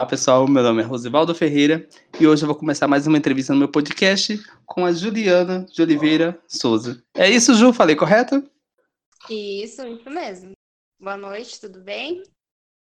Olá pessoal, meu nome é Rosivaldo Ferreira e hoje eu vou começar mais uma entrevista no meu podcast com a Juliana de Oliveira Souza. É isso, Ju? Falei correto? Isso, isso mesmo. Boa noite, tudo bem?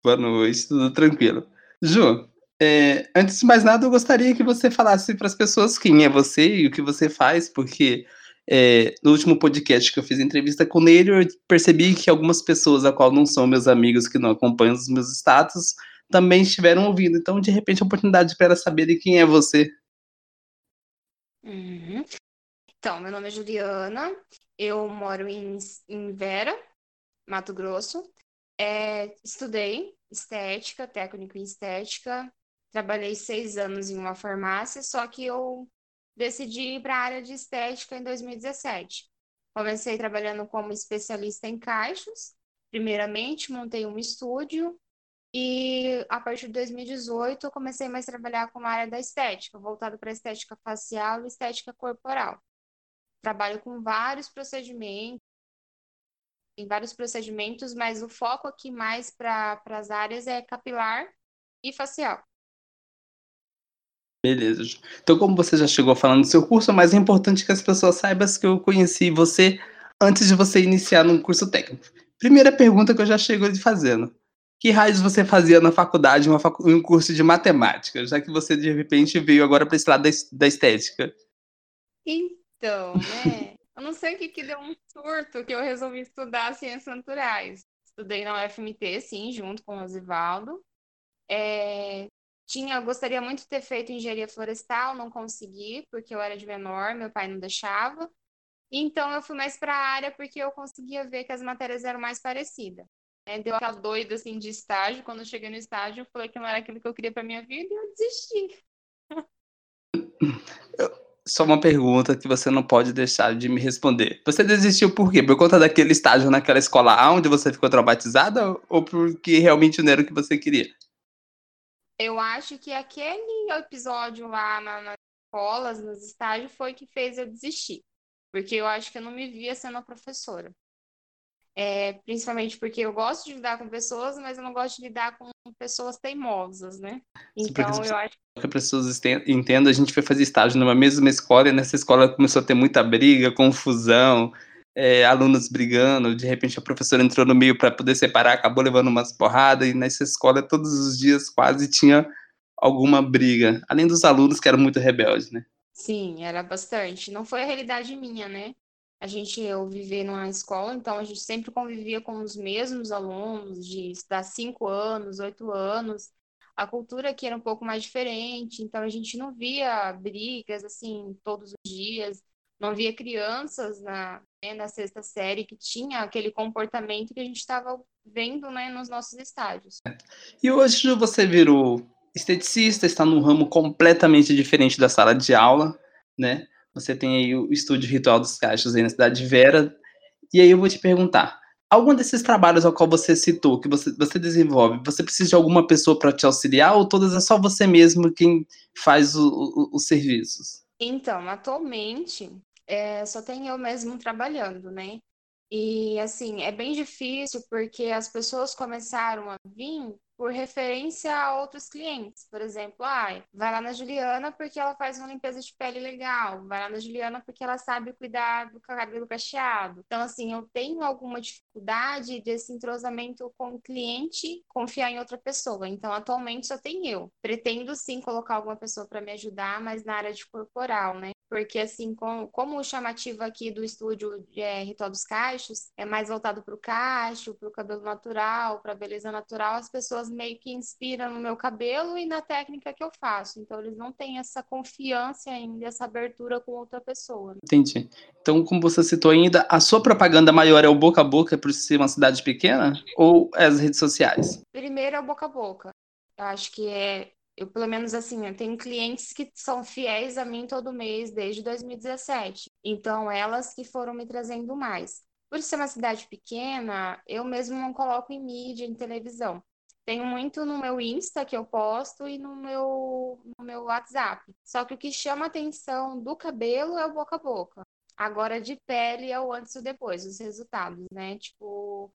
Boa noite, tudo tranquilo. Ju, é, antes de mais nada, eu gostaria que você falasse para as pessoas quem é você e o que você faz, porque é, no último podcast que eu fiz entrevista com ele, eu percebi que algumas pessoas, a qual não são meus amigos, que não acompanham os meus status, também estiveram ouvindo. Então, de repente, a oportunidade para elas saberem quem é você. Uhum. Então, meu nome é Juliana, eu moro em, em Vera, Mato Grosso. É, estudei estética, técnico em estética. Trabalhei seis anos em uma farmácia, só que eu decidi ir para a área de estética em 2017. Comecei trabalhando como especialista em caixas. Primeiramente, montei um estúdio e a partir de 2018 eu comecei mais a trabalhar com a área da estética, voltado para estética facial e estética corporal. Trabalho com vários procedimentos, em vários procedimentos, mas o foco aqui mais para as áreas é capilar e facial. Beleza. Então, como você já chegou falando do seu curso, é mais importante que as pessoas saibam que eu conheci você antes de você iniciar no curso técnico. Primeira pergunta que eu já chego de fazendo. Que raios você fazia na faculdade, uma facu um curso de matemática, já que você de repente veio agora para esse lado da, da estética? Então, né? eu não sei o que, que deu um surto que eu resolvi estudar ciências naturais. Estudei na UFMT, sim, junto com o Osivaldo. É, tinha, gostaria muito de ter feito engenharia florestal, não consegui, porque eu era de menor, meu pai não deixava. Então eu fui mais para a área porque eu conseguia ver que as matérias eram mais parecidas. É, deu aquela doida assim de estágio. Quando eu cheguei no estágio, eu falei que não era aquilo que eu queria para minha vida e eu desisti. Só uma pergunta que você não pode deixar de me responder. Você desistiu por quê? Por conta daquele estágio naquela escola onde você ficou traumatizada ou porque realmente não era o que você queria? Eu acho que aquele episódio lá na, nas escolas, nos estágios, foi que fez eu desistir. Porque eu acho que eu não me via sendo a professora. É, principalmente porque eu gosto de lidar com pessoas, mas eu não gosto de lidar com pessoas teimosas, né? Então eu acho que as pessoas entendam, a gente foi fazer estágio numa mesma escola e nessa escola começou a ter muita briga, confusão, é, alunos brigando, de repente a professora entrou no meio para poder separar, acabou levando umas porradas e nessa escola todos os dias quase tinha alguma briga, além dos alunos que eram muito rebeldes, né? Sim, era bastante. Não foi a realidade minha, né? A gente eu viver numa escola, então a gente sempre convivia com os mesmos alunos de estudar cinco anos, oito anos. A cultura aqui era um pouco mais diferente, então a gente não via brigas assim todos os dias, não via crianças na, né, na sexta série que tinha aquele comportamento que a gente estava vendo né, nos nossos estádios. E hoje você virou esteticista, está num ramo completamente diferente da sala de aula, né? Você tem aí o estúdio Ritual dos Caixas aí na cidade de Vera. E aí eu vou te perguntar, algum desses trabalhos ao qual você citou, que você, você desenvolve, você precisa de alguma pessoa para te auxiliar ou todas é só você mesmo quem faz o, o, os serviços? Então, atualmente, é, só tem eu mesmo trabalhando, né? E, assim, é bem difícil porque as pessoas começaram a vir por referência a outros clientes. Por exemplo, ah, vai lá na Juliana porque ela faz uma limpeza de pele legal, vai lá na Juliana porque ela sabe cuidar do cabelo cacheado. Então, assim, eu tenho alguma dificuldade desse entrosamento com o cliente confiar em outra pessoa. Então, atualmente só tem eu. Pretendo sim colocar alguma pessoa para me ajudar, mas na área de corporal, né? Porque, assim, com, como o chamativo aqui do estúdio é, Ritual dos Cachos é mais voltado para o cacho, para o cabelo natural, para a beleza natural, as pessoas meio que inspiram no meu cabelo e na técnica que eu faço. Então, eles não têm essa confiança ainda, essa abertura com outra pessoa. Entendi. Então, como você citou ainda, a sua propaganda maior é o boca a boca por ser uma cidade pequena ou é as redes sociais? Primeiro é o boca a boca. Eu acho que é eu, pelo menos assim, eu tenho clientes que são fiéis a mim todo mês desde 2017. Então, elas que foram me trazendo mais. Por ser uma cidade pequena, eu mesmo não coloco em mídia, em televisão. Tenho muito no meu Insta que eu posto e no meu, no meu WhatsApp. Só que o que chama atenção do cabelo é o boca a boca. Agora de pele é o antes e o depois, os resultados, né? Tipo,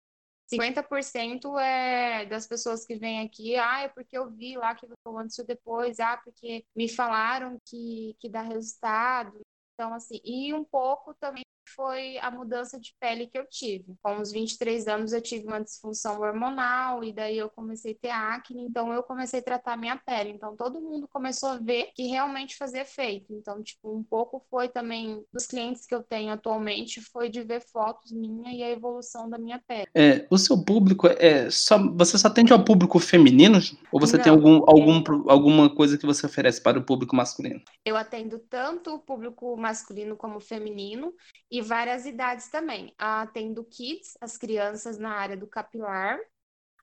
50% é das pessoas que vêm aqui, ah, é porque eu vi lá que eu antes ou depois, ah, porque me falaram que, que dá resultado. Então, assim, e um pouco também foi a mudança de pele que eu tive. Com os 23 anos eu tive uma disfunção hormonal e daí eu comecei a ter acne, então eu comecei a tratar minha pele. Então todo mundo começou a ver que realmente fazia efeito. Então, tipo, um pouco foi também dos clientes que eu tenho atualmente foi de ver fotos minha e a evolução da minha pele. É, o seu público é só você só atende ao público feminino ou você Não, tem algum, algum é... alguma coisa que você oferece para o público masculino? Eu atendo tanto o público masculino como feminino e várias idades também. Atendo kids, as crianças na área do capilar,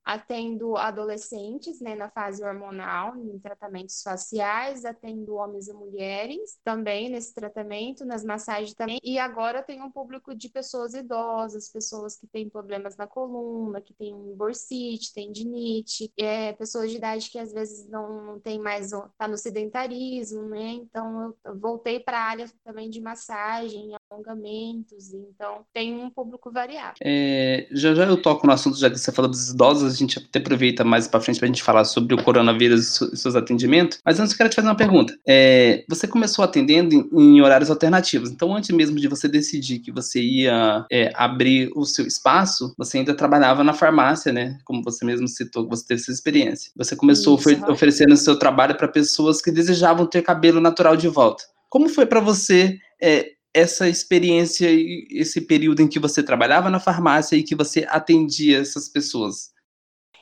atendo adolescentes, né, na fase hormonal, em tratamentos faciais, atendo homens e mulheres também nesse tratamento, nas massagens também, e agora tenho um público de pessoas idosas, pessoas que têm problemas na coluna, que têm bursite, tendinite, é, pessoas de idade que às vezes não tem mais, tá no sedentarismo, né, então eu voltei para a área também de massagem, alongamentos, então tem um público variado. É, já já eu toco no assunto, já que você falou dos idosos, gente até aproveita mais para frente para a gente falar sobre o coronavírus e seus atendimentos, mas antes eu quero te fazer uma pergunta. É, você começou atendendo em, em, horários alternativos, então antes mesmo de você decidir que você ia é, abrir o seu espaço, você ainda trabalhava na farmácia, né? Como você mesmo citou, que você teve essa experiência. Você começou Isso, ofer oferecendo o seu trabalho para pessoas que desejavam ter cabelo natural de volta. Como foi para você é, essa experiência, esse período em que você trabalhava na farmácia e que você atendia essas pessoas?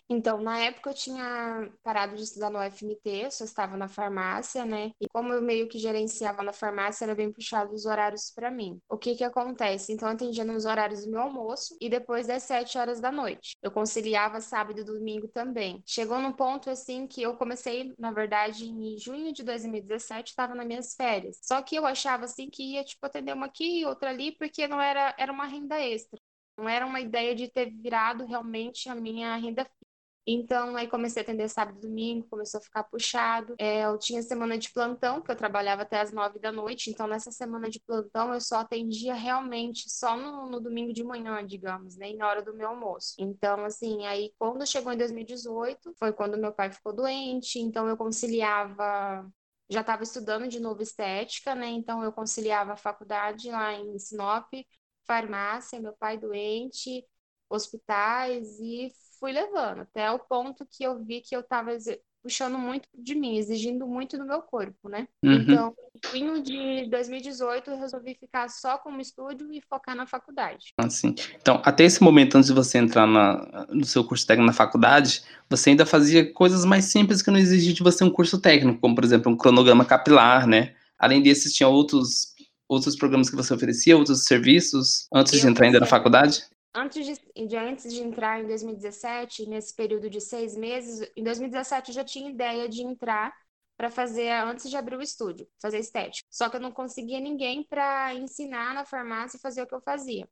Então, na época eu tinha parado de estudar no UFMT, só estava na farmácia, né? E como eu meio que gerenciava na farmácia, era bem puxado os horários para mim. O que que acontece? Então, eu atendia nos horários do meu almoço e depois das 7 horas da noite. Eu conciliava sábado e domingo também. Chegou num ponto assim que eu comecei, na verdade, em junho de 2017, estava nas minhas férias. Só que eu achava assim que ia tipo atender uma aqui e outra ali, porque não era era uma renda extra. Não era uma ideia de ter virado realmente a minha renda então, aí comecei a atender sábado e domingo, começou a ficar puxado. É, eu tinha semana de plantão, que eu trabalhava até as nove da noite. Então, nessa semana de plantão, eu só atendia realmente só no, no domingo de manhã, digamos, né? E na hora do meu almoço. Então, assim, aí quando chegou em 2018, foi quando meu pai ficou doente. Então, eu conciliava já estava estudando de novo estética, né? Então eu conciliava a faculdade lá em Sinop, farmácia, meu pai doente, hospitais e fui levando, até o ponto que eu vi que eu estava puxando muito de mim, exigindo muito do meu corpo, né? Uhum. Então, no fim de 2018, eu resolvi ficar só como estúdio e focar na faculdade. Assim. Então, até esse momento, antes de você entrar na, no seu curso técnico na faculdade, você ainda fazia coisas mais simples que não exigiam de você um curso técnico, como, por exemplo, um cronograma capilar, né? Além desses, tinha outros outros programas que você oferecia, outros serviços, antes eu de entrar ainda na faculdade? Antes de, de, antes de entrar em 2017, nesse período de seis meses, em 2017 eu já tinha ideia de entrar para fazer antes de abrir o estúdio, fazer estética. Só que eu não conseguia ninguém para ensinar na farmácia fazer o que eu fazia.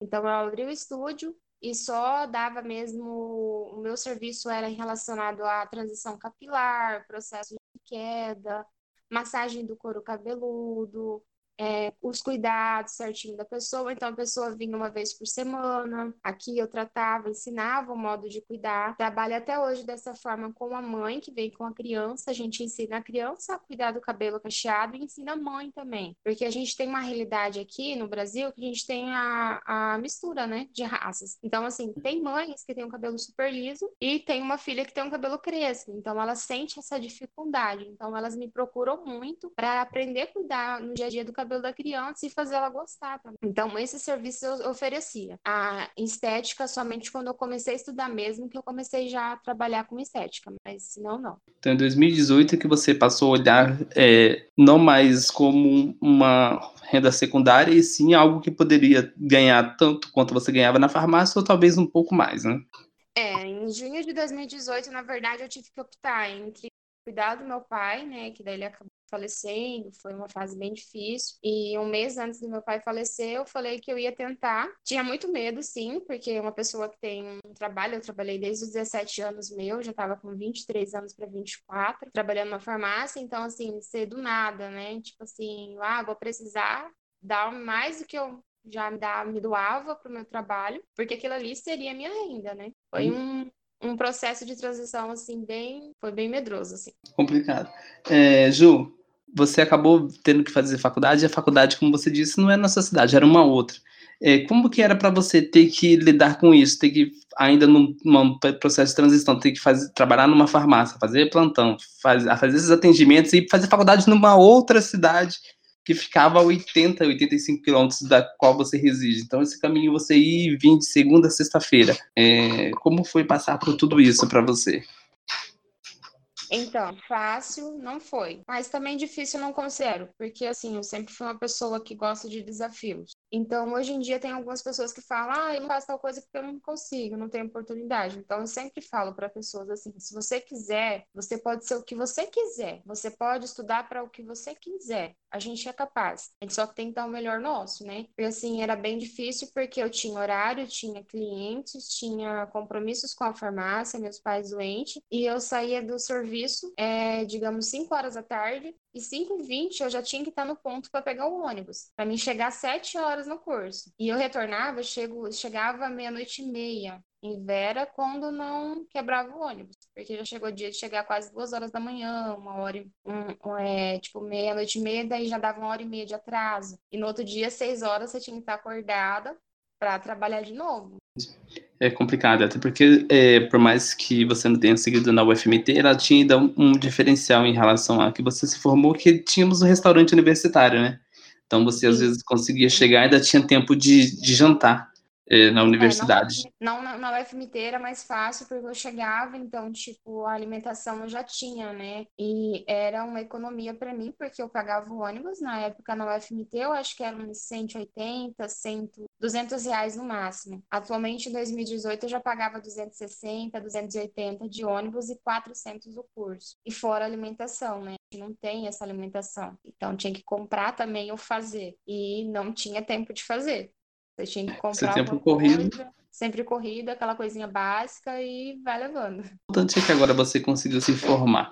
Então eu abri o estúdio e só dava mesmo o meu serviço era relacionado à transição capilar, processo de queda, massagem do couro cabeludo, é, os cuidados certinho da pessoa. Então, a pessoa vinha uma vez por semana. Aqui eu tratava, ensinava o modo de cuidar. Trabalho até hoje dessa forma com a mãe que vem com a criança. A gente ensina a criança a cuidar do cabelo cacheado e ensina a mãe também. Porque a gente tem uma realidade aqui no Brasil que a gente tem a, a mistura, né, de raças. Então, assim, tem mães que têm um cabelo super liso e tem uma filha que tem um cabelo crespo. Então, ela sente essa dificuldade. Então, elas me procuram muito para aprender a cuidar no dia a dia do cabelo cabelo da criança e fazer ela gostar também. Então, esse serviço eu oferecia. A estética somente quando eu comecei a estudar mesmo, que eu comecei já a trabalhar com estética, mas senão não. Então, em 2018 que você passou a olhar é, não mais como uma renda secundária, e sim algo que poderia ganhar tanto quanto você ganhava na farmácia, ou talvez um pouco mais, né? É, em junho de 2018, na verdade, eu tive que optar entre cuidar do meu pai, né, que daí ele acabou falecendo, foi uma fase bem difícil. E um mês antes do meu pai falecer, eu falei que eu ia tentar. Tinha muito medo, sim, porque uma pessoa que tem um trabalho, eu trabalhei desde os 17 anos meu, já estava com 23 anos para 24, trabalhando na farmácia, então assim, ser do nada, né? Tipo assim, ah, vou precisar dar mais do que eu já me, dá, me doava para o meu trabalho, porque aquilo ali seria minha renda, né? Foi um, um processo de transição, assim, bem, foi bem medroso, assim. Complicado. É, Ju, você acabou tendo que fazer faculdade, e a faculdade, como você disse, não é na sua cidade, era uma outra. É, como que era para você ter que lidar com isso, ter que, ainda num, num, processo de transição, ter que fazer, trabalhar numa farmácia, fazer plantão, faz, fazer esses atendimentos e fazer faculdade numa outra cidade que ficava a 80, 85 quilômetros da qual você reside. Então, esse caminho você ir e vir de segunda a sexta-feira. É, como foi passar por tudo isso para você? Então, fácil não foi, mas também difícil não considero, porque assim, eu sempre fui uma pessoa que gosta de desafios. Então, hoje em dia tem algumas pessoas que falam: "Ah, eu não faço tal coisa porque eu não consigo, não tenho oportunidade". Então, eu sempre falo para pessoas assim: "Se você quiser, você pode ser o que você quiser. Você pode estudar para o que você quiser. A gente é capaz. A gente só tem que dar o melhor nosso, né?". E assim, era bem difícil porque eu tinha horário, tinha clientes, tinha compromissos com a farmácia, meus pais doentes, e eu saía do serviço é, digamos, 5 horas da tarde, e 5h20 eu já tinha que estar no ponto para pegar o ônibus, para mim chegar às 7 horas no curso. E eu retornava, chego, chegava meia-noite e meia em Vera quando não quebrava o ônibus, porque já chegou o dia de chegar quase duas horas da manhã, uma hora, um, um, é, tipo meia-noite e meia, daí já dava uma hora e meia de atraso. E no outro dia, seis horas, você tinha que estar acordada para trabalhar de novo. É complicado, até porque, é, por mais que você não tenha seguido na UFMT, ela tinha ainda um, diferencial em relação a que você se formou, que tínhamos um restaurante universitário, né? Então você às vezes conseguia chegar e ainda tinha tempo de, de jantar na universidade. É, não, não, na UFMT era mais fácil, porque eu chegava, então, tipo, a alimentação eu já tinha, né? E era uma economia para mim, porque eu pagava o ônibus, na época na UFMT eu acho que eram 180, 100, 200 reais no máximo. Atualmente, em 2018, eu já pagava 260, 280 de ônibus e 400 o curso. E fora alimentação, né? Não tem essa alimentação. Então, tinha que comprar também ou fazer. E não tinha tempo de fazer. Você tinha que comprar sempre corrido. Coisa, sempre corrida, aquela coisinha básica e vai levando. O importante é que agora você conseguiu se formar.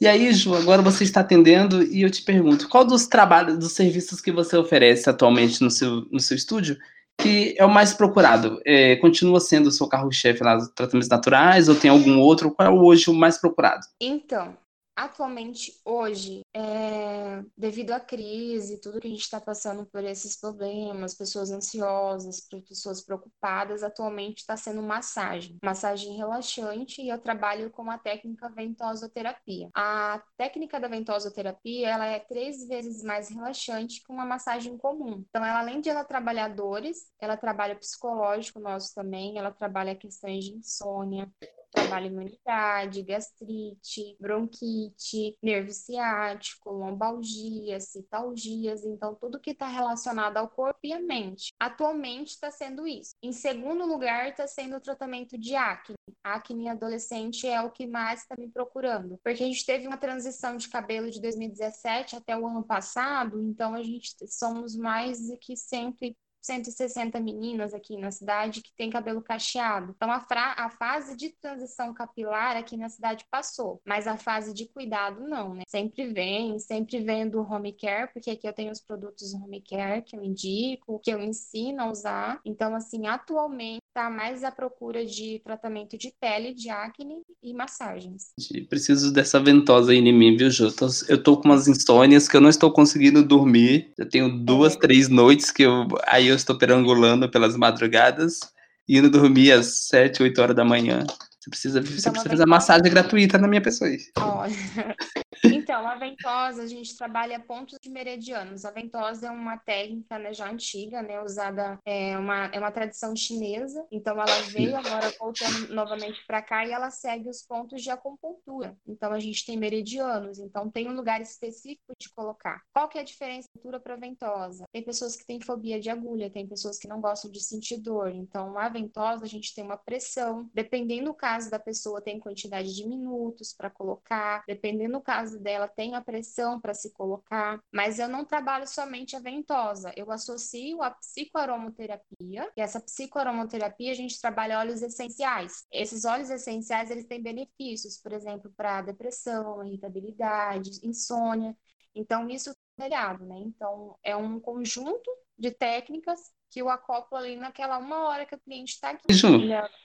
E aí, Ju, agora você está atendendo e eu te pergunto, qual dos trabalhos, dos serviços que você oferece atualmente no seu, no seu estúdio que é o mais procurado? É, continua sendo o seu carro-chefe lá dos tratamentos naturais ou tem algum outro? Qual é hoje o mais procurado? Então, atualmente, hoje, é, devido à crise, tudo que a gente está passando por esses problemas, pessoas ansiosas, pessoas preocupadas, atualmente está sendo massagem. Massagem relaxante e eu trabalho com a técnica ventosoterapia. A técnica da ventosoterapia, ela é três vezes mais relaxante que uma massagem comum. Então, ela, além de ela trabalhar dores, ela trabalha psicológico nosso também, ela trabalha questões de insônia, trabalha imunidade, gastrite, bronquite, nervo ciático, lombalgia, citalgias, então tudo que está relacionado ao corpo e à mente. Atualmente está sendo isso. Em segundo lugar, está sendo o tratamento de acne. Acne adolescente é o que mais está me procurando, porque a gente teve uma transição de cabelo de 2017 até o ano passado, então a gente somos mais que 100 160 meninas aqui na cidade que tem cabelo cacheado. Então, a, a fase de transição capilar aqui na cidade passou, mas a fase de cuidado não, né? Sempre vem, sempre vem do home care, porque aqui eu tenho os produtos home care que eu indico, que eu ensino a usar. Então, assim, atualmente está mais à procura de tratamento de pele, de acne e massagens. Preciso dessa ventosa aí em mim, viu, Jô? Eu tô com umas insônias que eu não estou conseguindo dormir. Eu tenho duas, é. três noites que eu aí eu estou perambulando pelas madrugadas, indo dormir às sete, oito horas da manhã. Você precisa, você precisa fazer massagem gratuita na minha pessoa. Olha. Então, a ventosa, a gente trabalha pontos de meridianos. A ventosa é uma técnica né, já antiga, né, usada, é uma, é uma tradição chinesa. Então, ela veio agora voltando novamente para cá e ela segue os pontos de acupuntura. Então, a gente tem meridianos. Então, tem um lugar específico de colocar. Qual que é a diferença para ventosa? Tem pessoas que têm fobia de agulha, tem pessoas que não gostam de sentir dor. Então, a ventosa, a gente tem uma pressão. Dependendo do caso da pessoa, tem quantidade de minutos para colocar. Dependendo do caso caso dela tem a pressão para se colocar, mas eu não trabalho somente a ventosa, eu associo a psicoaromoterapia, e essa psicoaromoterapia a gente trabalha óleos essenciais. Esses óleos essenciais, eles têm benefícios, por exemplo, para depressão, irritabilidade, insônia. Então, isso é né? Então, é um conjunto de técnicas que eu acoplo ali naquela uma hora que o cliente está aqui. Ju,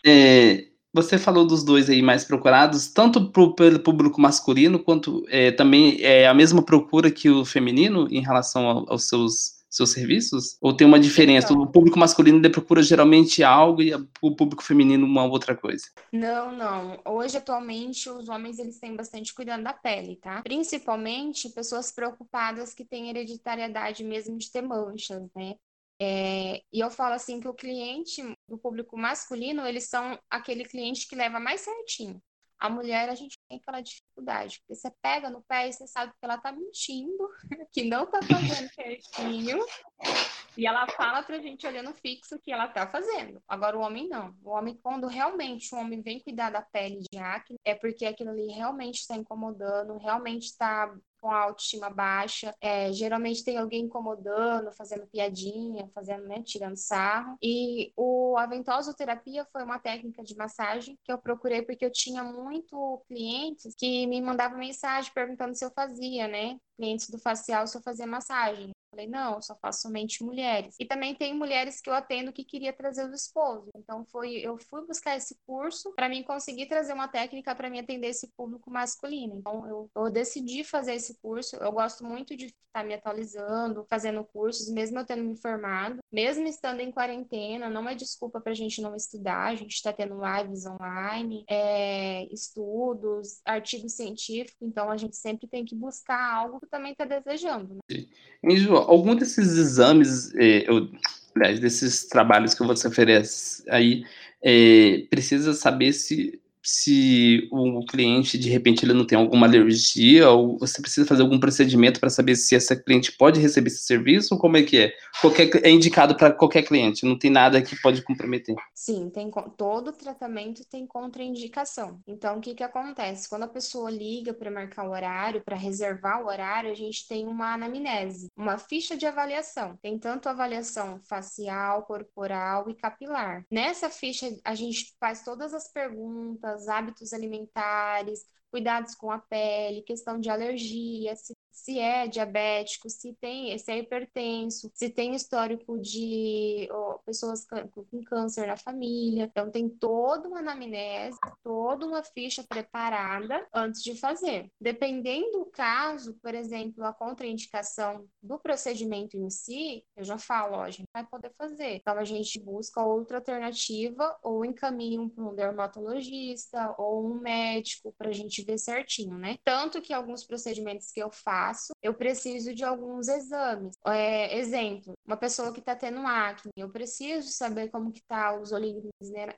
é, você falou dos dois aí mais procurados, tanto pro, pelo público masculino, quanto é, também é a mesma procura que o feminino em relação ao, aos seus seus serviços? Ou tem uma diferença? Então, o público masculino ele procura geralmente algo e o público feminino uma outra coisa? Não, não. Hoje, atualmente, os homens eles têm bastante cuidado da pele, tá? Principalmente pessoas preocupadas que têm hereditariedade mesmo de ter manchas, né? É, e eu falo assim que o cliente do público masculino, eles são aquele cliente que leva mais certinho. A mulher, a gente tem aquela dificuldade, porque você pega no pé e você sabe que ela tá mentindo, que não tá fazendo certinho, e ela fala pra gente olhando fixo que ela tá fazendo. Agora o homem não. O homem, quando realmente o homem vem cuidar da pele de acne, é porque aquilo ali realmente está incomodando, realmente está com a autoestima baixa. É, geralmente tem alguém incomodando, fazendo piadinha, fazendo, né, tirando sarro. E o a foi uma técnica de massagem que eu procurei porque eu tinha muito clientes que me mandavam mensagem perguntando se eu fazia, né? Clientes do facial eu fazia massagem. Falei, não, só faço somente mulheres. E também tem mulheres que eu atendo que queria trazer os esposos. Então foi, eu fui buscar esse curso para mim conseguir trazer uma técnica para me atender esse público masculino. Então eu, eu, decidi fazer esse curso. Eu gosto muito de estar me atualizando, fazendo cursos, mesmo eu tendo me formado, mesmo estando em quarentena, não é desculpa para a gente não estudar. A gente está tendo lives online, é, estudos, artigos científicos. Então a gente sempre tem que buscar algo que também está desejando. Né? João, algum desses exames, eh, eu, aliás, desses trabalhos que você oferece aí, eh, precisa saber se se o cliente de repente ele não tem alguma alergia ou você precisa fazer algum procedimento para saber se essa cliente pode receber esse serviço ou como é que é? Qualquer, é indicado para qualquer cliente, não tem nada que pode comprometer. Sim, tem todo tratamento tem contraindicação. Então o que que acontece? Quando a pessoa liga para marcar o horário, para reservar o horário, a gente tem uma anamnese, uma ficha de avaliação. Tem tanto avaliação facial, corporal e capilar. Nessa ficha a gente faz todas as perguntas hábitos alimentares, cuidados com a pele, questão de alergia, se se é diabético, se tem, se é hipertenso, se tem histórico de ó, pessoas com câncer na família. Então tem toda uma anamnese, toda uma ficha preparada antes de fazer. Dependendo do caso, por exemplo, a contraindicação do procedimento em si, eu já falo, ó, a gente vai poder fazer. Então a gente busca outra alternativa ou encaminha para um dermatologista ou um médico para a gente ver certinho, né? Tanto que alguns procedimentos que eu faço eu preciso de alguns exames. É, exemplo, uma pessoa que está tendo acne, eu preciso saber como que tá os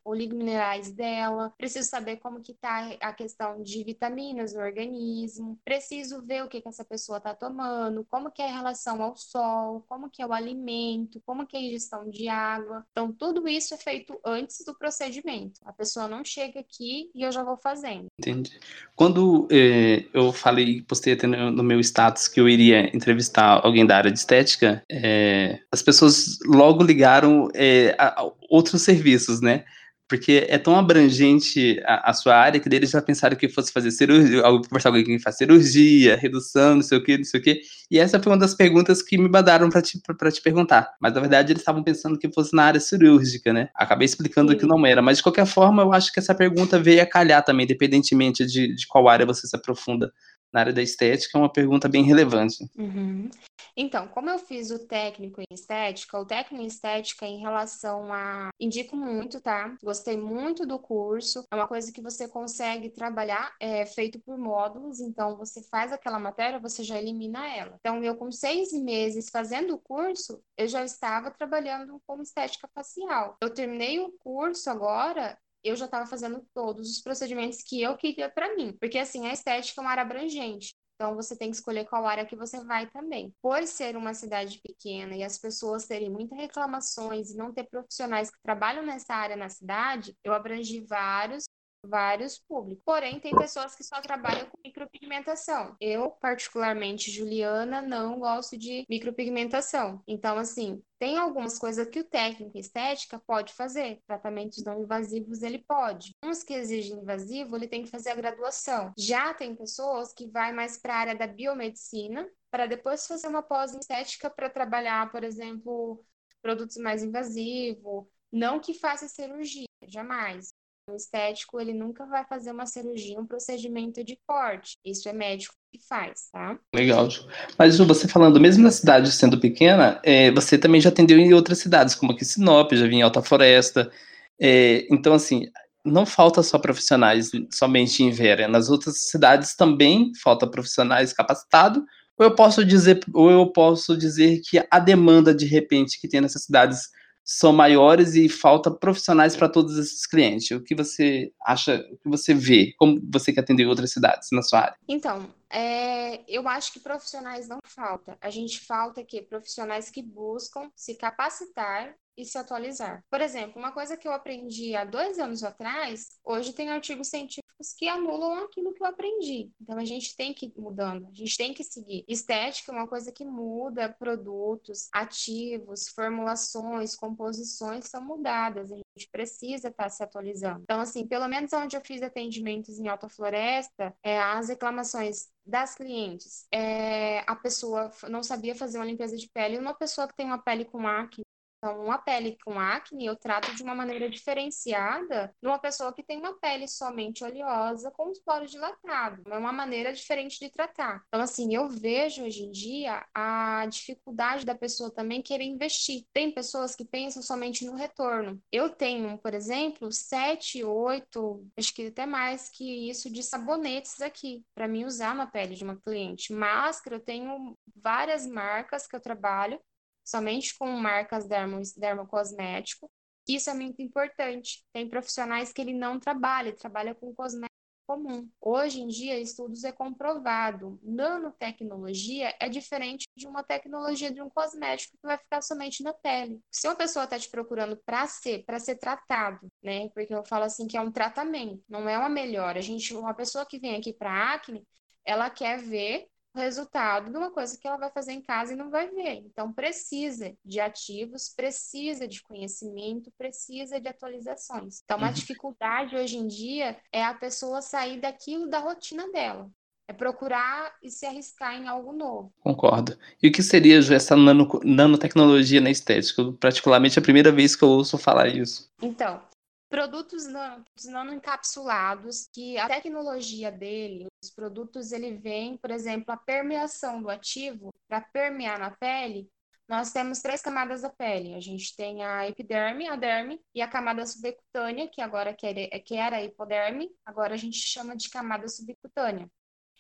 oligaminerais dela, preciso saber como que tá a questão de vitaminas no organismo, preciso ver o que, que essa pessoa está tomando, como que é a relação ao sol, como que é o alimento, como que é a ingestão de água. Então, tudo isso é feito antes do procedimento. A pessoa não chega aqui e eu já vou fazendo. Entendi. Quando eh, eu falei, postei até no meu status que eu iria entrevistar alguém da área de estética, é, as pessoas logo ligaram é, a, a outros serviços, né? Porque é tão abrangente a, a, sua área que eles já pensaram que fosse fazer cirurgia, conversar com alguém que faz cirurgia, redução, não sei o que, não sei o que. E essa foi uma das perguntas que me mandaram para te, te perguntar. Mas na verdade eles estavam pensando que fosse na área cirúrgica, né? Acabei explicando Sim. que não era. Mas de qualquer forma, eu acho que essa pergunta veio a calhar também, independentemente de, de qual área você se aprofunda na área da estética é uma pergunta bem relevante. Uhum. Então, como eu fiz o técnico em estética, o técnico em estética em relação a. Indico muito, tá? Gostei muito do curso. É uma coisa que você consegue trabalhar, é feito por módulos, então você faz aquela matéria, você já elimina ela. Então, eu com seis meses fazendo o curso, eu já estava trabalhando com estética facial. Eu terminei o curso agora eu já estava fazendo todos os procedimentos que eu queria para mim. Porque, assim, a estética é uma área abrangente. Então, você tem que escolher qual área que você vai também. Por ser uma cidade pequena e as pessoas terem muitas reclamações e não ter profissionais que trabalham nessa área na cidade, eu abrangi vários vários públicos. Porém, tem pessoas que só trabalham com micropigmentação. Eu, particularmente, Juliana, não gosto de micropigmentação. Então, assim, tem algumas coisas que o técnico estética pode fazer. Tratamentos não invasivos ele pode. Uns que exigem invasivo, ele tem que fazer a graduação. Já tem pessoas que vai mais para a área da biomedicina, para depois fazer uma pós estética para trabalhar, por exemplo, produtos mais invasivos, não que faça cirurgia, jamais. O estético, ele nunca vai fazer uma cirurgia, um procedimento de corte. Isso é médico que faz, tá? Legal. Mas, você falando, mesmo na cidade sendo pequena, é, você também já atendeu em outras cidades, como aqui Sinop, já vi em Alta Floresta. É, então, assim, não falta só profissionais somente em Vera. Nas outras cidades também falta profissionais capacitados. Ou eu posso dizer, ou eu posso dizer que a demanda de repente que tem nessas cidades são maiores e falta profissionais para todos esses clientes. O que você acha, o que você vê, como você que atendeu outras cidades na sua área? Então, é, eu acho que profissionais não falta. A gente falta que profissionais que buscam se capacitar e se atualizar. Por exemplo, uma coisa que eu aprendi há dois anos atrás, hoje tem artigos científicos que anulam aquilo que eu aprendi. Então a gente tem que ir mudando, a gente tem que seguir. Estética é uma coisa que muda, produtos, ativos, formulações, composições são mudadas. A gente precisa estar se atualizando. Então, assim, pelo menos onde eu fiz atendimentos em Alta Floresta, é, as reclamações das clientes, é, a pessoa não sabia fazer uma limpeza de pele, uma pessoa que tem uma pele com acne, então, uma pele com acne eu trato de uma maneira diferenciada de uma pessoa que tem uma pele somente oleosa com os poros dilatados. É uma maneira diferente de tratar. Então, assim, eu vejo hoje em dia a dificuldade da pessoa também querer investir. Tem pessoas que pensam somente no retorno. Eu tenho, por exemplo, sete, oito, acho que até mais que isso de sabonetes aqui para mim usar na pele de uma cliente. Máscara, eu tenho várias marcas que eu trabalho somente com marcas dermo, dermocosmético. Isso é muito importante. Tem profissionais que ele não trabalha, ele trabalha com cosmético comum. Hoje em dia, estudos é comprovado. Nanotecnologia é diferente de uma tecnologia de um cosmético que vai ficar somente na pele. Se uma pessoa está te procurando para ser, para ser tratado, né? Porque eu falo assim que é um tratamento, não é uma melhora. A gente, uma pessoa que vem aqui para acne, ela quer ver resultado de uma coisa que ela vai fazer em casa e não vai ver. Então, precisa de ativos, precisa de conhecimento, precisa de atualizações. Então, uma uhum. dificuldade hoje em dia é a pessoa sair daquilo da rotina dela. É procurar e se arriscar em algo novo. Concordo. E o que seria essa nano, nanotecnologia na estética? Particularmente, é a primeira vez que eu ouço falar isso. Então, produtos nano, encapsulados, que a tecnologia dele, os produtos, ele vem, por exemplo, a permeação do ativo para permear na pele. Nós temos três camadas da pele. A gente tem a epiderme, a derme e a camada subcutânea, que agora que era a hipoderme, agora a gente chama de camada subcutânea.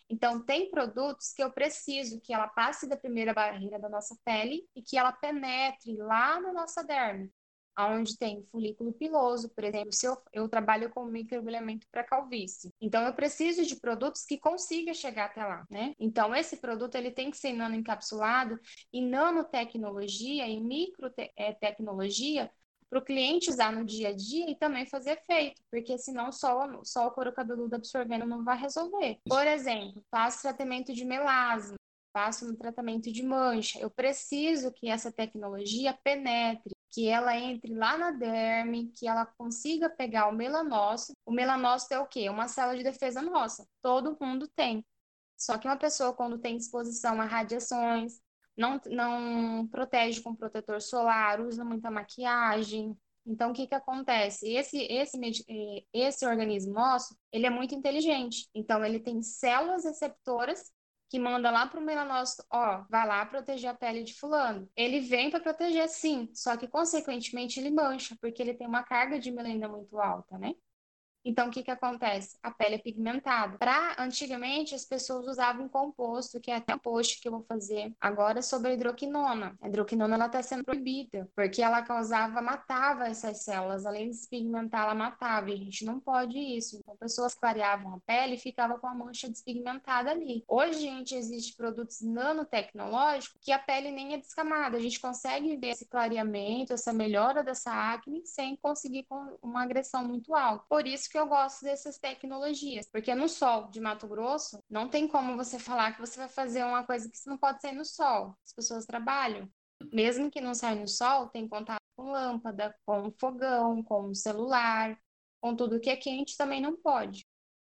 Então, tem produtos que eu preciso que ela passe da primeira barreira da nossa pele e que ela penetre lá na nossa derme onde tem folículo piloso, por exemplo, se eu, eu trabalho com microagulhamento para calvície. Então, eu preciso de produtos que consiga chegar até lá, né? Então, esse produto ele tem que ser nanoencapsulado e nanotecnologia e microtecnologia é, para o cliente usar no dia a dia e também fazer efeito, porque senão só, só o couro cabeludo absorvendo não vai resolver. Por exemplo, faço tratamento de melasma, faço um tratamento de mancha. Eu preciso que essa tecnologia penetre que ela entre lá na derme, que ela consiga pegar o melanócito. O melanócito é o quê? Uma célula de defesa nossa. Todo mundo tem. Só que uma pessoa, quando tem exposição a radiações, não, não protege com protetor solar, usa muita maquiagem. Então, o que, que acontece? Esse, esse, eh, esse organismo nosso, ele é muito inteligente. Então, ele tem células receptoras que manda lá para o melanócito, ó, vai lá proteger a pele de fulano. Ele vem para proteger sim, só que consequentemente ele mancha, porque ele tem uma carga de melanina muito alta, né? Então, o que, que acontece? A pele é pigmentada. Pra, antigamente, as pessoas usavam um composto, que é até um post que eu vou fazer agora sobre a hidroquinona. A hidroquinona está sendo proibida, porque ela causava, matava essas células. Além de se pigmentar, ela matava. E a gente não pode isso. Então, pessoas clareavam a pele e ficavam com a mancha despigmentada ali. Hoje, gente, existe produtos nanotecnológicos que a pele nem é descamada. A gente consegue ver esse clareamento, essa melhora dessa acne, sem conseguir com uma agressão muito alta. Por isso que que eu gosto dessas tecnologias, porque no sol de Mato Grosso não tem como você falar que você vai fazer uma coisa que não pode ser no sol. As pessoas trabalham. Mesmo que não saia no sol, tem contato com lâmpada, com fogão, com celular, com tudo que é quente também não pode.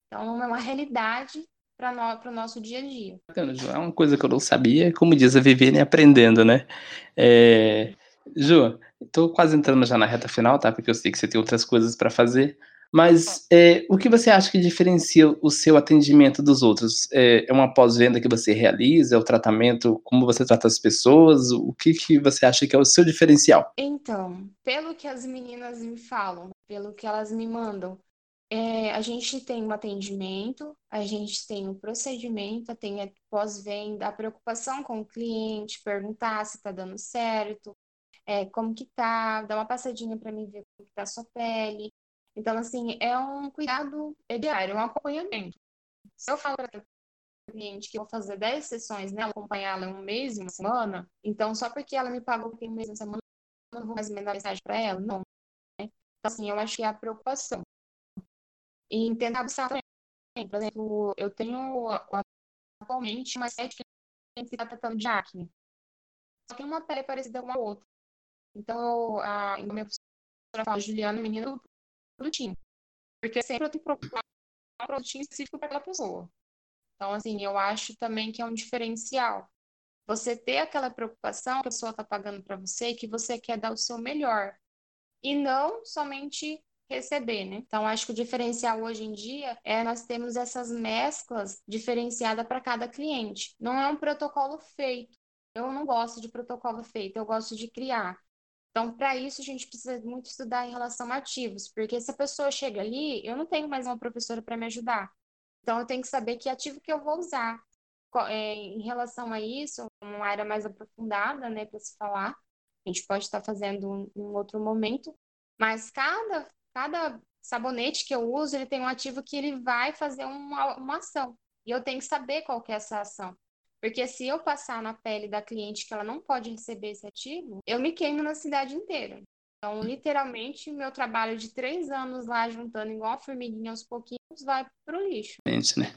Então é uma realidade para no, o nosso dia a dia. É uma coisa que eu não sabia, como diz a Viviane, aprendendo, né? É, Ju, estou quase entrando já na reta final, tá? Porque eu sei que você tem outras coisas para fazer. Mas é, o que você acha que diferencia o seu atendimento dos outros? É, é uma pós-venda que você realiza? É o tratamento? Como você trata as pessoas? O que, que você acha que é o seu diferencial? Então, pelo que as meninas me falam, pelo que elas me mandam, é, a gente tem um atendimento, a gente tem um procedimento, tem a pós-venda, a preocupação com o cliente, perguntar se está dando certo, é, como que tá, dar uma passadinha para mim ver como que tá a sua pele. Então, assim, é um cuidado diário, é um acompanhamento. Se eu falo para cliente que eu vou fazer 10 sessões nela, acompanhar ela um mês, uma semana, então só porque ela me pagou tem um mês, uma semana, eu não vou mais mandar mensagem para ela? Não. Né? Então, assim, eu acho que é a preocupação. E tentar buscar também. Por exemplo, eu tenho atualmente uma sete que está tratando de acne. Só tem uma pele parecida com a outra. Então, a, minha professora fala, Juliana, menina produtinho. Porque sempre eu tenho que procurar um produtinho específico para aquela pessoa. Então, assim, eu acho também que é um diferencial. Você ter aquela preocupação que a pessoa está pagando para você e que você quer dar o seu melhor. E não somente receber, né? Então, acho que o diferencial hoje em dia é nós temos essas mesclas diferenciadas para cada cliente. Não é um protocolo feito. Eu não gosto de protocolo feito, eu gosto de criar. Então, para isso, a gente precisa muito estudar em relação a ativos, porque se a pessoa chega ali, eu não tenho mais uma professora para me ajudar. Então, eu tenho que saber que ativo que eu vou usar. É, em relação a isso, uma área mais aprofundada, né, para se falar, a gente pode estar fazendo em um outro momento, mas cada cada sabonete que eu uso, ele tem um ativo que ele vai fazer uma, uma ação. E eu tenho que saber qual que é essa ação. Porque se eu passar na pele da cliente que ela não pode receber esse ativo, eu me queimo na cidade inteira. Então, literalmente, meu trabalho de três anos lá juntando igual a formiguinha aos pouquinhos vai pro lixo. Né?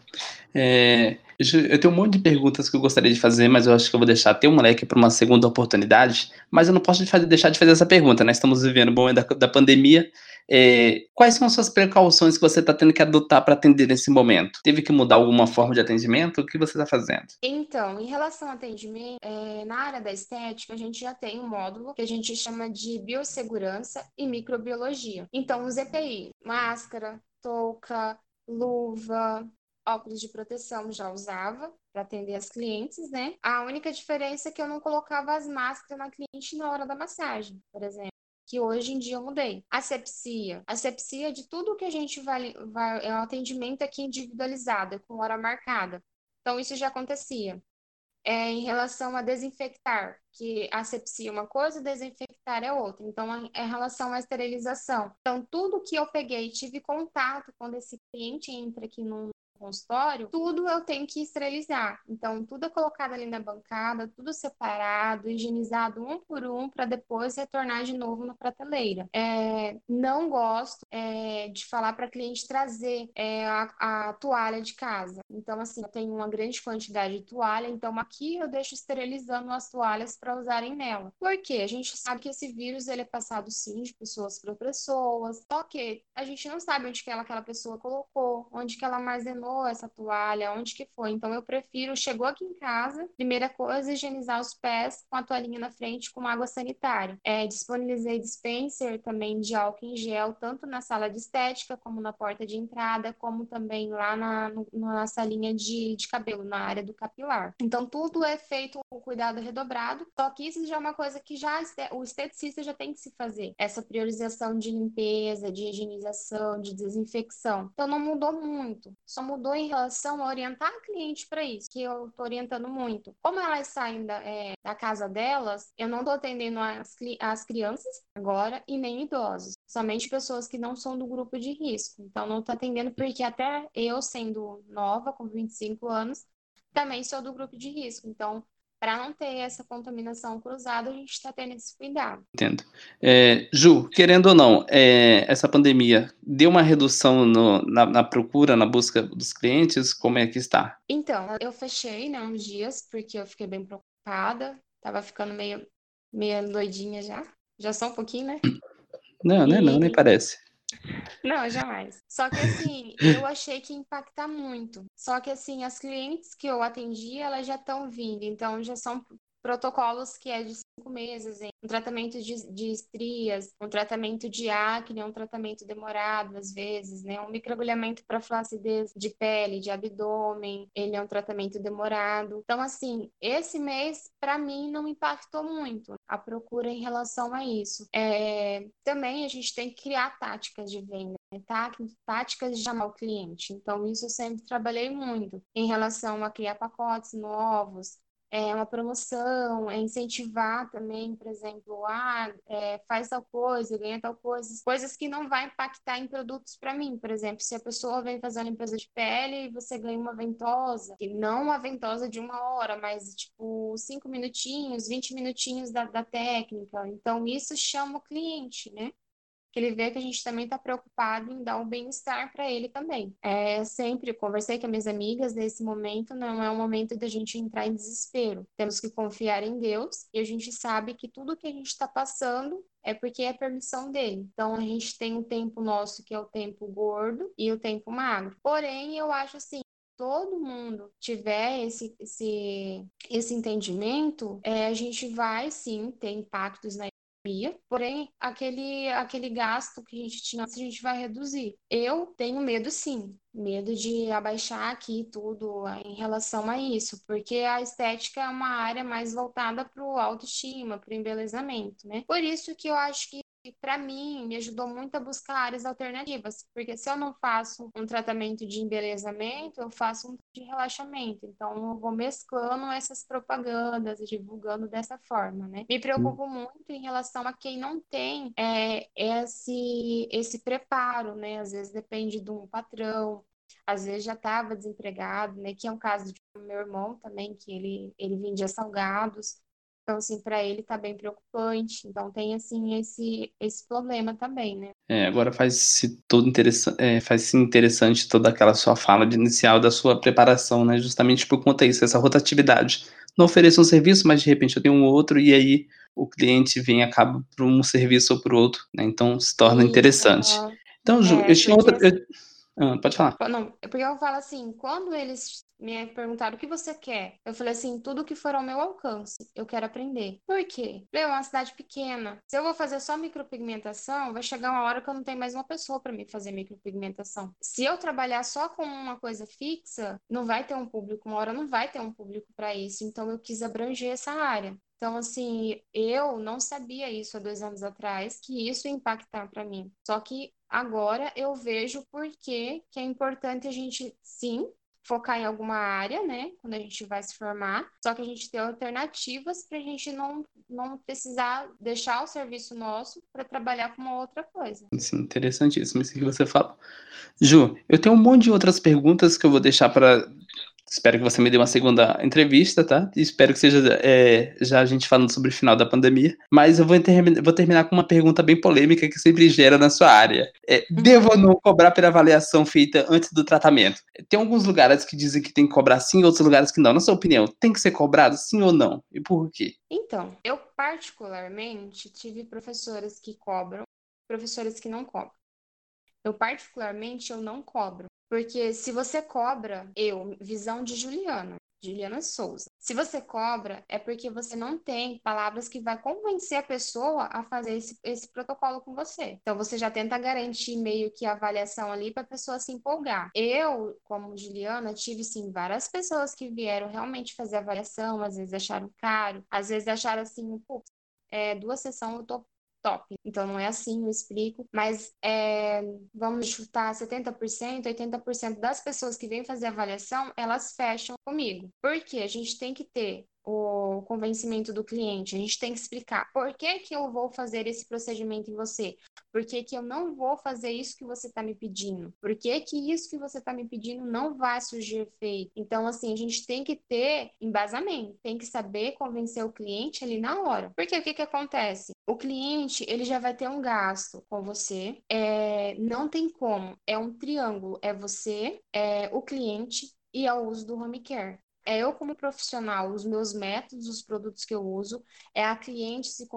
É, eu tenho um monte de perguntas que eu gostaria de fazer, mas eu acho que eu vou deixar ter um moleque para uma segunda oportunidade. Mas eu não posso deixar de fazer essa pergunta, né? Estamos vivendo o momento da, da pandemia é, quais são as suas precauções que você está tendo que adotar para atender nesse momento? Teve que mudar alguma forma de atendimento? O que você está fazendo? Então, em relação ao atendimento, é, na área da estética, a gente já tem um módulo que a gente chama de biossegurança e microbiologia. Então, os EPI, máscara, touca, luva, óculos de proteção já usava para atender as clientes, né? A única diferença é que eu não colocava as máscaras na cliente na hora da massagem, por exemplo que hoje em dia eu mudei. Asepsia. Asepsia de tudo que a gente vai, vai é um atendimento aqui individualizado, é com hora marcada. Então, isso já acontecia. É, em relação a desinfectar, que asepsia é uma coisa, desinfectar é outra. Então, é em relação à esterilização. Então, tudo que eu peguei tive contato quando esse cliente entra aqui no, consultório, tudo eu tenho que esterilizar. Então, tudo é colocado ali na bancada, tudo separado, higienizado um por um, para depois retornar de novo na prateleira. É, não gosto é, de falar para cliente trazer é, a, a, toalha de casa. Então, assim, eu tenho uma grande quantidade de toalha, então aqui eu deixo esterilizando as toalhas para usarem nela. Por quê? A gente sabe que esse vírus ele é passado sim de pessoas para pessoas, só que a gente não sabe onde que ela, aquela pessoa colocou, onde que ela armazenou essa toalha, onde que foi. Então eu prefiro, chegou aqui em casa, primeira coisa, higienizar os pés com a toalhinha na frente com água sanitária. É, disponibilizei dispenser também de álcool em gel, tanto na sala de estética, como na porta de entrada, como também lá na, na salinha de, de cabelo, na área do capilar. Então tudo é feito com cuidado redobrado, só que isso já é uma coisa que já o esteticista já tem que se fazer. Essa priorização de limpeza, de higienização, de desinfecção. Então não mudou muito, só mudou mudou em relação a orientar a cliente para isso, que eu estou orientando muito. Como elas saem da, é, da casa delas, eu não estou atendendo as, as crianças agora e nem idosos, somente pessoas que não são do grupo de risco. Então, não estou atendendo porque até eu, sendo nova, com 25 anos, também sou do grupo de risco. Então, para não ter essa contaminação cruzada, a gente está tendo esse cuidado. Entendo. É, Ju, querendo ou não, é, essa pandemia deu uma redução no, na, na, procura, na busca dos clientes? Como é que está? Então, eu fechei né, uns dias, porque eu fiquei bem preocupada, estava ficando meio, meio doidinha já. Já só um pouquinho, né? Não, né? Não, nem parece. Não, jamais. Só que assim, eu achei que ia impactar muito. Só que assim, as clientes que eu atendi, elas já estão vindo, então já são protocolos que é de cinco meses, hein? um tratamento de, de estrias, um tratamento de acne, um tratamento demorado às vezes, né? Um microagulhamento para flacidez de pele, de abdômen, ele é um tratamento demorado. Então, assim, esse mês, para mim, não impactou muito a procura em relação a isso. É, também a gente tem que criar táticas de venda né? táticas de chamar o cliente. Então, isso eu sempre trabalhei muito em relação a criar pacotes novos, é uma promoção, é incentivar também, por exemplo, ah, é, faz tal coisa, ganha tal coisa, coisas que não vai impactar em produtos para mim. Por exemplo, se a pessoa vem fazer uma limpeza de pele e você ganha uma ventosa, e não uma ventosa de uma hora, mas tipo cinco minutinhos, 20 minutinhos da, da técnica. Então, isso chama o cliente, né? Que ele vê que a gente também está preocupado em dar um bem-estar para ele também. É, sempre conversei com minhas amigas nesse momento, não é um momento de a gente entrar em desespero. Temos que confiar em Deus e a gente sabe que tudo que a gente está passando é porque é permissão dele. Então a gente tem o tempo nosso que é o tempo gordo e o tempo magro. Porém, eu acho assim, todo mundo tiver esse, esse, esse entendimento, é, a gente vai sim ter impactos na porém aquele aquele gasto que a gente tinha a gente vai reduzir. Eu tenho medo sim, medo de abaixar aqui tudo em relação a isso, porque a estética é uma área mais voltada para o autoestima, para o embelezamento, né? Por isso que eu acho que para mim, me ajudou muito a buscar áreas alternativas, porque se eu não faço um tratamento de embelezamento, eu faço um de relaxamento. Então, eu vou mesclando essas propagandas e divulgando dessa forma, né? Me preocupo muito em relação a quem não tem é, esse, esse preparo, né? Às vezes depende de um patrão, às vezes já estava desempregado, né? Que é um caso de meu irmão também, que ele, ele vendia salgados. Então, assim, para ele tá bem preocupante. Então, tem, assim, esse, esse problema também, né? É, agora faz-se todo interessante, é, faz interessante toda aquela sua fala de inicial da sua preparação, né? Justamente por conta disso, essa rotatividade. Não ofereço um serviço, mas de repente eu tenho um outro, e aí o cliente vem e acaba por um serviço ou por outro, né? Então, se torna Sim, interessante. Então, Ju, é, eu tinha outra... Eu... Ah, pode falar. Não, é porque eu falo assim, quando eles me perguntaram o que você quer, eu falei assim, tudo que for ao meu alcance, eu quero aprender. Por quê? É uma cidade pequena. Se eu vou fazer só micropigmentação, vai chegar uma hora que eu não tenho mais uma pessoa para me fazer micropigmentação. Se eu trabalhar só com uma coisa fixa, não vai ter um público, uma hora não vai ter um público para isso. Então eu quis abranger essa área. Então, assim, eu não sabia isso há dois anos atrás, que isso ia impactar para mim. Só que agora eu vejo por que é importante a gente, sim, focar em alguma área, né? Quando a gente vai se formar, só que a gente tem alternativas para a gente não, não precisar deixar o serviço nosso para trabalhar com uma outra coisa. Sim, interessantíssimo isso que você fala. Ju, eu tenho um monte de outras perguntas que eu vou deixar para Espero que você me dê uma segunda entrevista, tá? Espero que seja é, já a gente falando sobre o final da pandemia. Mas eu vou, ter, vou terminar com uma pergunta bem polêmica que sempre gera na sua área. É, devo ou não cobrar pela avaliação feita antes do tratamento? Tem alguns lugares que dizem que tem que cobrar sim, outros lugares que não. Na sua opinião, tem que ser cobrado sim ou não? E por quê? Então, eu particularmente tive professores que cobram, professores que não cobram. Eu particularmente eu não cobro. Porque se você cobra, eu, visão de Juliana, Juliana Souza. Se você cobra, é porque você não tem palavras que vai convencer a pessoa a fazer esse, esse protocolo com você. Então você já tenta garantir meio que a avaliação ali para a pessoa se empolgar. Eu, como Juliana, tive sim várias pessoas que vieram realmente fazer avaliação, às vezes acharam caro, às vezes acharam assim, é, duas sessões eu tô top. Então não é assim, eu explico. Mas é, vamos chutar 70%, 80% das pessoas que vêm fazer avaliação, elas fecham comigo. Porque a gente tem que ter o convencimento do cliente. A gente tem que explicar por que, que eu vou fazer esse procedimento em você, por que, que eu não vou fazer isso que você está me pedindo, por que, que isso que você está me pedindo não vai surgir efeito. Então, assim, a gente tem que ter embasamento, tem que saber convencer o cliente ali na hora. Porque o que, que acontece? O cliente, ele já vai ter um gasto com você, é, não tem como, é um triângulo, é você, é o cliente e é o uso do home care é eu como profissional, os meus métodos, os produtos que eu uso, é a cliente se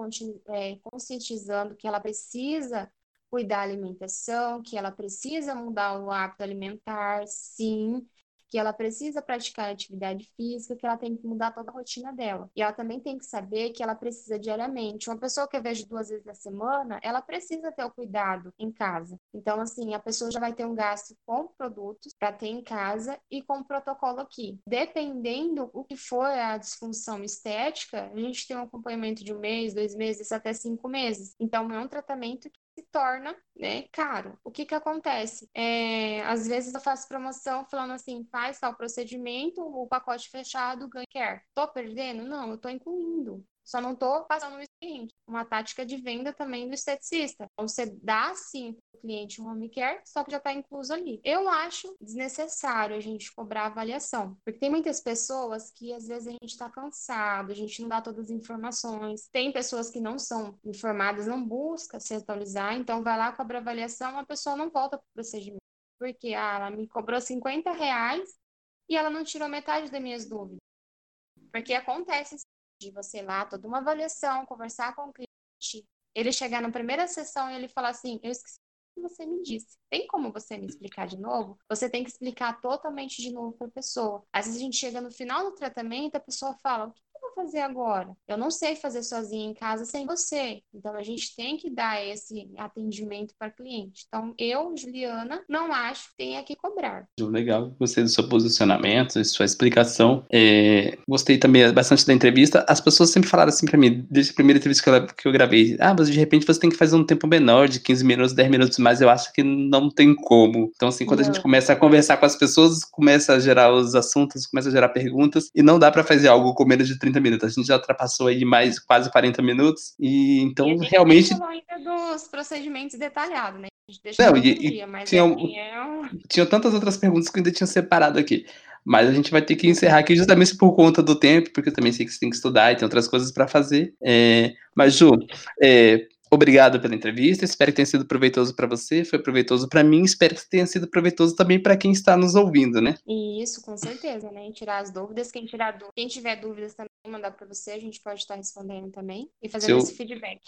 é, conscientizando que ela precisa cuidar da alimentação, que ela precisa mudar o hábito alimentar, sim, que ela precisa praticar atividade física, que ela tem que mudar toda a rotina dela. E ela também tem que saber que ela precisa diariamente. Uma pessoa que eu vejo duas vezes na semana, ela precisa ter o cuidado em casa. Então, assim, a pessoa já vai ter um gasto com produtos para ter em casa e com o protocolo aqui. Dependendo o que for a disfunção estética, a gente tem um acompanhamento de um mês, dois meses, até cinco meses. Então, é um tratamento se torna né, caro. O que que acontece? É, às vezes eu faço promoção falando assim, faz tal procedimento, o pacote fechado ganha quer. Tô perdendo? Não, eu tô incluindo. Só não estou passando o cliente. Uma tática de venda também do esteticista. Então, você dá sim para o cliente um home care, só que já está incluso ali. Eu acho desnecessário a gente cobrar avaliação, porque tem muitas pessoas que às vezes a gente está cansado, a gente não dá todas as informações. Tem pessoas que não são informadas, não busca se atualizar, então vai lá, cobra avaliação, a pessoa não volta para o procedimento. Porque ah, ela me cobrou 50 reais e ela não tirou metade das minhas dúvidas. Porque acontece de você ir lá, toda uma avaliação, conversar com o cliente, ele chegar na primeira sessão e ele falar assim, eu esqueci o que você me disse. Tem como você me explicar de novo? Você tem que explicar totalmente de novo para a pessoa. Às vezes a gente chega no final do tratamento, a pessoa fala, o que fazer agora? Eu não sei fazer sozinha em casa sem você. Então a gente tem que dar esse atendimento para cliente. Então eu, Juliana, não acho que tenha que cobrar. Legal, gostei do seu posicionamento, da sua explicação. É, gostei também bastante da entrevista. As pessoas sempre falaram assim para mim, desde a primeira entrevista que eu, que eu gravei, ah, mas de repente você tem que fazer um tempo menor, de 15 minutos, 10 minutos mais. Eu acho que não tem como. Então, assim, quando não. a gente começa a conversar com as pessoas, começa a gerar os assuntos, começa a gerar perguntas, e não dá para fazer algo com menos de 30 minutos. A gente já ultrapassou aí mais quase 40 minutos. E então e realmente. Não ainda dos procedimentos detalhados, né? A gente deixa não, e, dia, mas tinha, é... tinha tantas outras perguntas que eu ainda tinha separado aqui. Mas a gente vai ter que encerrar aqui justamente por conta do tempo, porque eu também sei que você tem que estudar e tem outras coisas para fazer. É, mas, Ju, é, Obrigado pela entrevista, espero que tenha sido proveitoso para você, foi proveitoso para mim, espero que tenha sido proveitoso também para quem está nos ouvindo, né? Isso, com certeza, né? Tirar as dúvidas, quem tirar dúvidas, quem tiver dúvidas também mandar para você, a gente pode estar respondendo também e fazendo seu... esse feedback.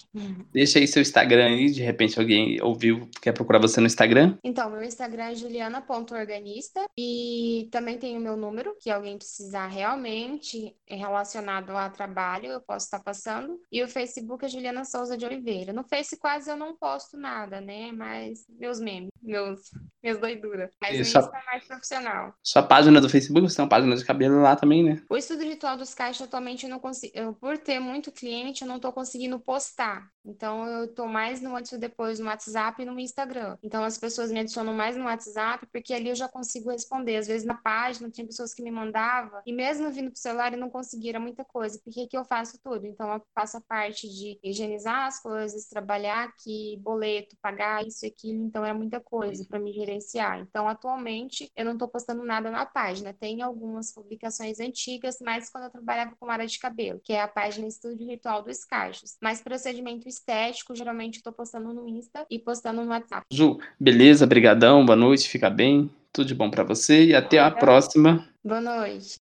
Deixa aí seu Instagram aí, de repente alguém ouviu, quer procurar você no Instagram? Então, meu Instagram é juliana.organista e também tem o meu número, que alguém precisar realmente relacionado a trabalho, eu posso estar passando. E o Facebook é Juliana Souza de Oliveira. No Face quase eu não posto nada, né? Mas meus memes, meus, minhas doiduras. Mas o Insta é mais profissional. Sua página do Facebook, você tem uma página de cabelo lá também, né? O estudo ritual dos caixas atualmente eu não consigo. Por ter muito cliente, eu não tô conseguindo postar. Então eu tô mais no antes e depois no WhatsApp e no Instagram. Então as pessoas me adicionam mais no WhatsApp, porque ali eu já consigo responder. Às vezes na página tinha pessoas que me mandavam, e mesmo vindo pro celular eu não conseguia muita coisa. Porque aqui eu faço tudo. Então eu faço a parte de higienizar as coisas, trabalhar aqui, boleto, pagar isso e aquilo. Então era muita coisa para me gerenciar. Então atualmente eu não tô postando nada na página. Tem algumas publicações antigas, mas quando eu trabalhava com área de cabelo, que é a página Estúdio Ritual dos Cachos. Mas procedimento estético, geralmente estou postando no Insta e postando no WhatsApp. Ju, beleza, brigadão, boa noite, fica bem. Tudo de bom para você e até a próxima. Boa noite.